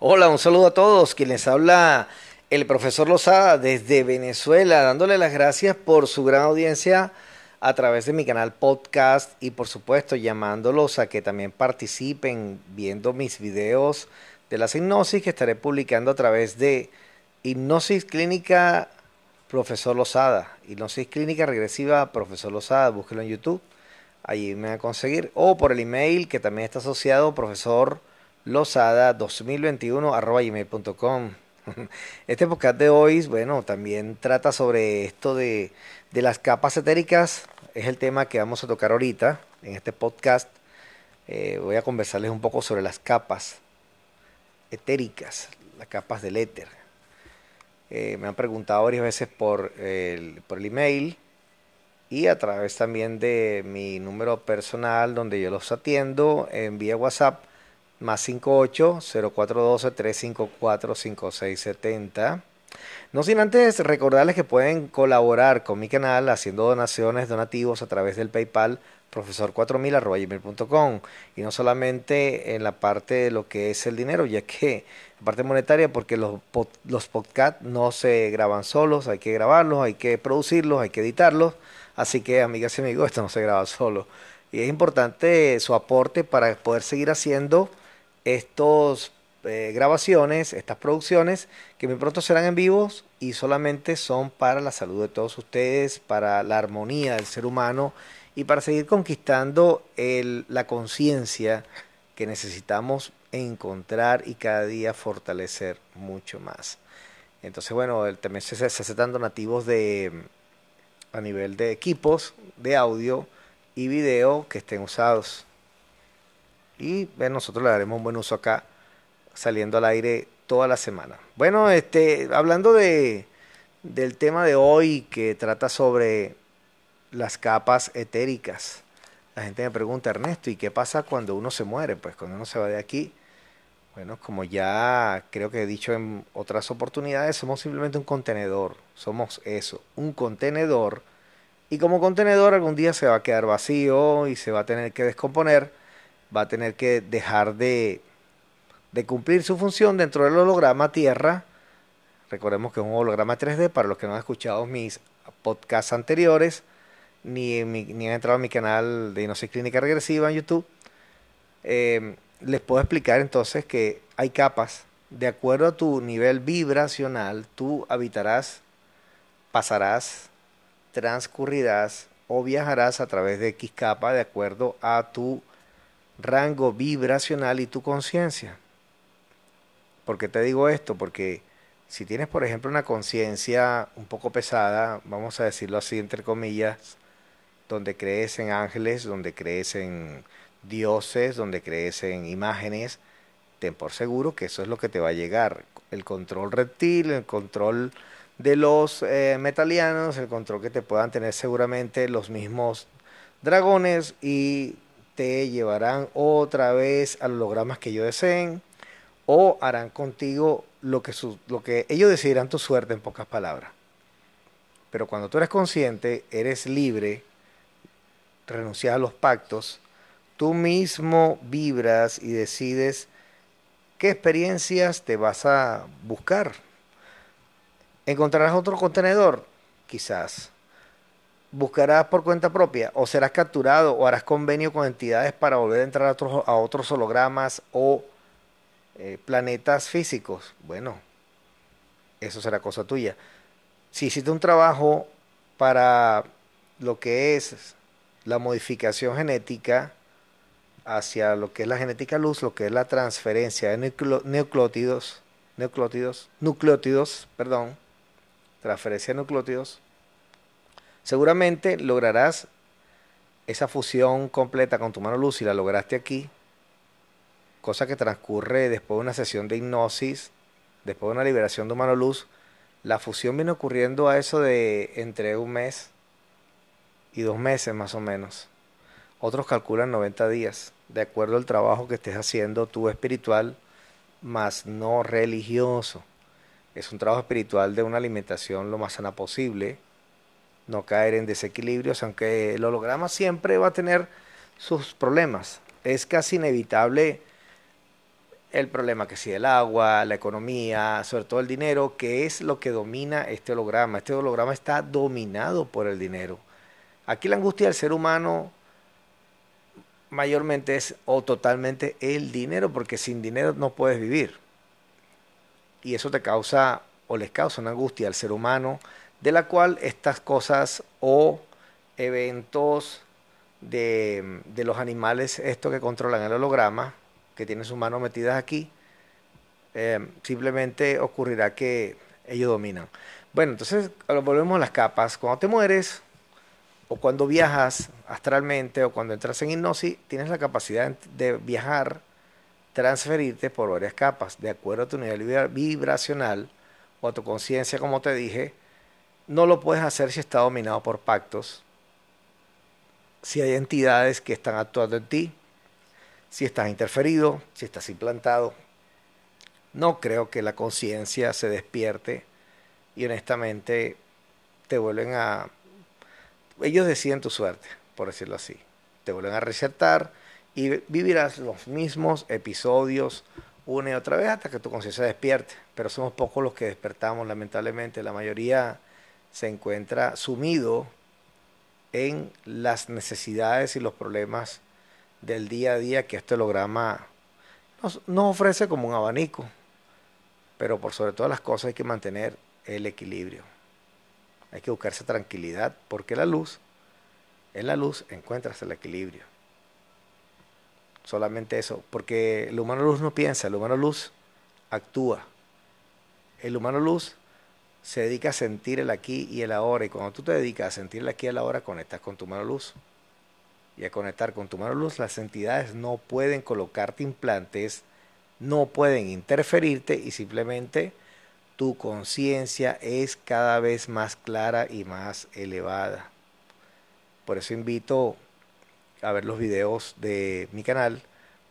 Hola, un saludo a todos. Quien les habla el profesor Lozada desde Venezuela, dándole las gracias por su gran audiencia a través de mi canal podcast y por supuesto llamándolos a que también participen viendo mis videos de la hipnosis que estaré publicando a través de Hipnosis Clínica Profesor Lozada, Hipnosis Clínica Regresiva Profesor Lozada, búsquelo en YouTube, allí me va a conseguir, o por el email que también está asociado, profesor Lozada 2021 arroba gmail.com. Este podcast de hoy, bueno, también trata sobre esto de, de, las capas etéricas. Es el tema que vamos a tocar ahorita en este podcast. Eh, voy a conversarles un poco sobre las capas etéricas, las capas del éter. Eh, me han preguntado varias veces por el, por el email y a través también de mi número personal donde yo los atiendo en vía WhatsApp más 58 0412 354 5670. No sin antes recordarles que pueden colaborar con mi canal haciendo donaciones, donativos a través del PayPal profesor4000 y no solamente en la parte de lo que es el dinero, ya que la parte monetaria, porque los, los podcasts no se graban solos, hay que grabarlos, hay que producirlos, hay que editarlos, así que amigas y amigos, esto no se graba solo. Y es importante su aporte para poder seguir haciendo estos eh, grabaciones, estas producciones, que muy pronto serán en vivos y solamente son para la salud de todos ustedes, para la armonía del ser humano y para seguir conquistando la conciencia que necesitamos encontrar y cada día fortalecer mucho más. Entonces, bueno, el, también se, se aceptan donativos de, a nivel de equipos de audio y video que estén usados y nosotros le daremos un buen uso acá saliendo al aire toda la semana. Bueno, este, hablando de, del tema de hoy que trata sobre las capas etéricas. La gente me pregunta, Ernesto, ¿y qué pasa cuando uno se muere? Pues cuando uno se va de aquí, bueno, como ya creo que he dicho en otras oportunidades, somos simplemente un contenedor, somos eso, un contenedor, y como contenedor algún día se va a quedar vacío y se va a tener que descomponer, va a tener que dejar de, de cumplir su función dentro del holograma Tierra. Recordemos que es un holograma 3D para los que no han escuchado mis podcasts anteriores, ni, ni han entrado a mi canal de Inosis Clínica Regresiva en YouTube. Eh, les puedo explicar entonces que hay capas. De acuerdo a tu nivel vibracional, tú habitarás, pasarás, transcurrirás o viajarás a través de X capa de acuerdo a tu rango vibracional y tu conciencia. ¿Por qué te digo esto? Porque si tienes, por ejemplo, una conciencia un poco pesada, vamos a decirlo así entre comillas, donde crees en ángeles, donde crees en dioses, donde crees en imágenes, ten por seguro que eso es lo que te va a llegar. El control reptil, el control de los eh, metalianos, el control que te puedan tener seguramente los mismos dragones y te llevarán otra vez a los hologramas que ellos deseen o harán contigo lo que, lo que ellos decidirán tu suerte en pocas palabras. Pero cuando tú eres consciente, eres libre, renuncias a los pactos, tú mismo vibras y decides qué experiencias te vas a buscar. ¿Encontrarás otro contenedor? Quizás buscarás por cuenta propia o serás capturado o harás convenio con entidades para volver a entrar a otros, hologramas o eh, planetas físicos. Bueno, eso será cosa tuya. Si hiciste un trabajo para lo que es la modificación genética hacia lo que es la genética luz, lo que es la transferencia de nucleótidos, nucleótidos, nucleótidos, perdón, transferencia de nucleótidos, Seguramente lograrás esa fusión completa con tu mano luz y la lograste aquí, cosa que transcurre después de una sesión de hipnosis, después de una liberación de mano luz, la fusión viene ocurriendo a eso de entre un mes y dos meses más o menos. Otros calculan 90 días, de acuerdo al trabajo que estés haciendo tú espiritual, más no religioso. Es un trabajo espiritual de una alimentación lo más sana posible, no caer en desequilibrios, aunque el holograma siempre va a tener sus problemas. Es casi inevitable el problema que sí el agua, la economía, sobre todo el dinero, que es lo que domina este holograma. Este holograma está dominado por el dinero. Aquí la angustia del ser humano mayormente es o totalmente el dinero, porque sin dinero no puedes vivir. Y eso te causa o les causa una angustia al ser humano, de la cual estas cosas o eventos de, de los animales, esto que controlan el holograma, que tienen sus manos metidas aquí, eh, simplemente ocurrirá que ellos dominan. Bueno, entonces volvemos a las capas. Cuando te mueres, o cuando viajas astralmente, o cuando entras en hipnosis, tienes la capacidad de viajar, transferirte por varias capas, de acuerdo a tu nivel vibracional o a tu conciencia, como te dije. No lo puedes hacer si está dominado por pactos, si hay entidades que están actuando en ti, si estás interferido, si estás implantado. No creo que la conciencia se despierte y honestamente te vuelven a... Ellos deciden tu suerte, por decirlo así. Te vuelven a resetar y vivirás los mismos episodios una y otra vez hasta que tu conciencia despierte. Pero somos pocos los que despertamos, lamentablemente. La mayoría se encuentra sumido en las necesidades y los problemas del día a día que este holograma nos, ofrece como un abanico. Pero por sobre todas las cosas hay que mantener el equilibrio. Hay que buscarse tranquilidad porque la luz, en la luz encuentras el equilibrio. Solamente eso, porque el humano luz no piensa, el humano luz actúa. El humano luz se dedica a sentir el aquí y el ahora y cuando tú te dedicas a sentir el aquí y el ahora conectas con tu humano luz y a conectar con tu mano luz, las entidades no pueden colocarte implantes, no pueden interferirte y simplemente tu conciencia es cada vez más clara y más elevada. Por eso invito a ver los videos de mi canal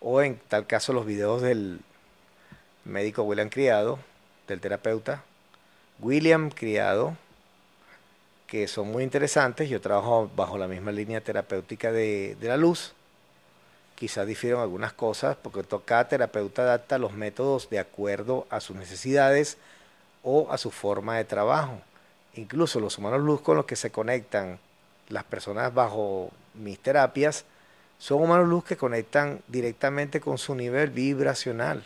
o en tal caso los videos del médico William Criado, del terapeuta William Criado, que son muy interesantes. Yo trabajo bajo la misma línea terapéutica de, la luz. Quizás difieren algunas cosas porque cada terapeuta adapta los métodos de acuerdo a sus necesidades o a su forma de trabajo. Incluso los humanos luz con los que se conectan las personas bajo mis terapias son humanos luz que conectan directamente con su nivel vibracional.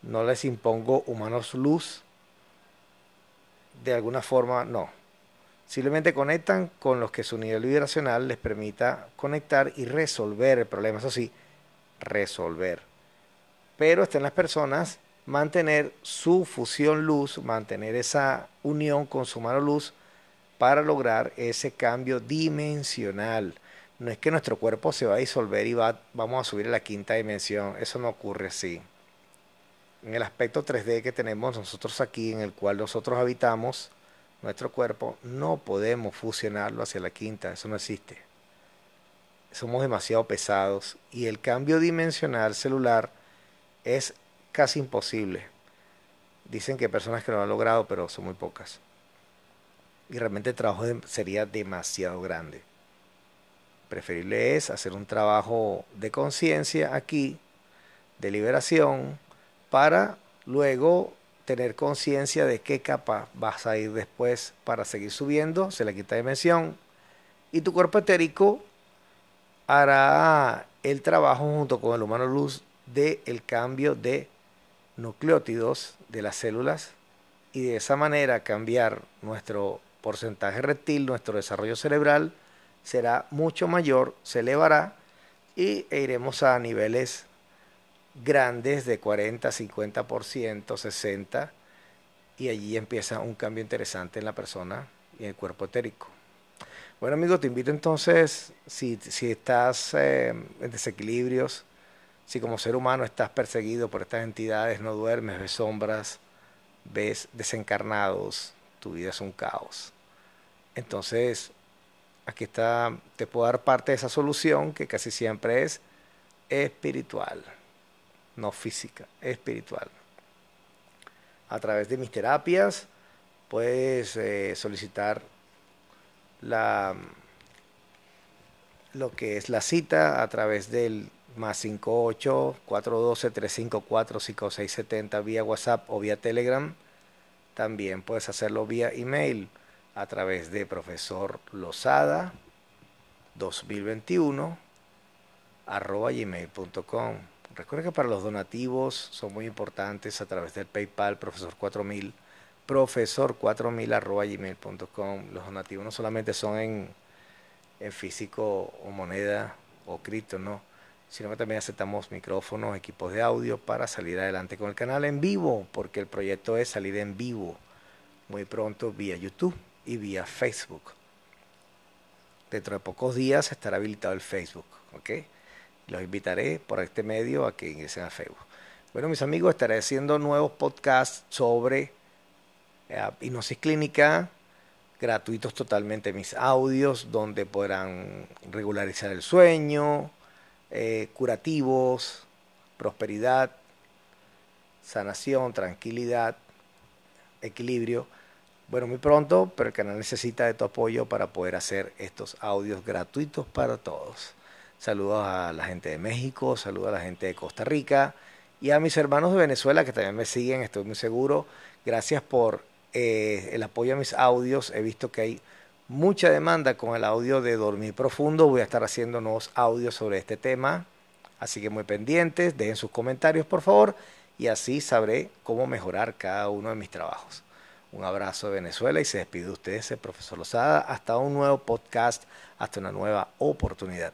No les impongo humanos luz de alguna forma, no Simplemente conectan con los que su nivel vibracional les permita conectar y resolver el problema. Eso sí, resolver. Pero está en las personas mantener su fusión luz, mantener esa unión con su mano luz para lograr ese cambio dimensional. No es que nuestro cuerpo se va a disolver y va, vamos a subir a la quinta dimensión. Eso no ocurre así. En el aspecto 3D que tenemos nosotros aquí, en el cual nosotros habitamos, nuestro cuerpo, no podemos fusionarlo hacia la quinta, eso no existe. Somos demasiado pesados y el cambio dimensional celular es casi imposible. Dicen que hay personas que lo han logrado, pero son muy pocas. Y realmente el trabajo sería demasiado grande. Preferible es hacer un trabajo de conciencia aquí, de liberación, para luego tener conciencia de qué capa vas a ir después para seguir subiendo, se le quita dimensión, y tu cuerpo etérico hará el trabajo junto con el humano luz de el cambio de nucleótidos de las células y de esa manera cambiar nuestro porcentaje reptil, nuestro desarrollo cerebral será mucho mayor, se elevará y e iremos a niveles grandes de 40, 50%, 60%, y allí empieza un cambio interesante en la persona y en el cuerpo etérico. Bueno, amigo, te invito entonces, si, si estás eh, en desequilibrios, si como ser humano estás perseguido por estas entidades, no duermes, ves sombras, ves desencarnados, tu vida es un caos. Entonces, aquí está, te puedo dar parte de esa solución que casi siempre es espiritual no física, espiritual. A través de mis terapias puedes eh, solicitar la, lo que es la cita a través del más 58 412 354 5670 vía WhatsApp o vía Telegram. También puedes hacerlo vía email a través de profesor Lozada 2021 arroba gmail.com. Recuerda que para los donativos son muy importantes a través del PayPal profesor 4000 profesor 4000 arroba gmail.com. Los donativos no solamente son en, en físico o moneda o cripto, no, sino que también aceptamos micrófonos, equipos de audio para salir adelante con el canal en vivo, porque el proyecto es salir en vivo muy pronto vía YouTube y vía Facebook. Dentro de pocos días estará habilitado el Facebook, ¿ok? Los invitaré por este medio a que ingresen a Facebook. Bueno, mis amigos, estaré haciendo nuevos podcasts sobre eh, hipnosis clínica, gratuitos totalmente mis audios, donde podrán regularizar el sueño, eh, curativos, prosperidad, sanación, tranquilidad, equilibrio. Bueno, muy pronto, pero el canal necesita de tu apoyo para poder hacer estos audios gratuitos para todos. Saludos a la gente de México, saludos a la gente de Costa Rica y a mis hermanos de Venezuela que también me siguen, estoy muy seguro. Gracias por eh, el apoyo a mis audios. He visto que hay mucha demanda con el audio de Dormir Profundo. Voy a estar haciendo nuevos audios sobre este tema. Así que muy pendientes, dejen sus comentarios por favor y así sabré cómo mejorar cada uno de mis trabajos. Un abrazo de Venezuela y se despide de ustedes el profesor Lozada. Hasta un nuevo podcast, hasta una nueva oportunidad.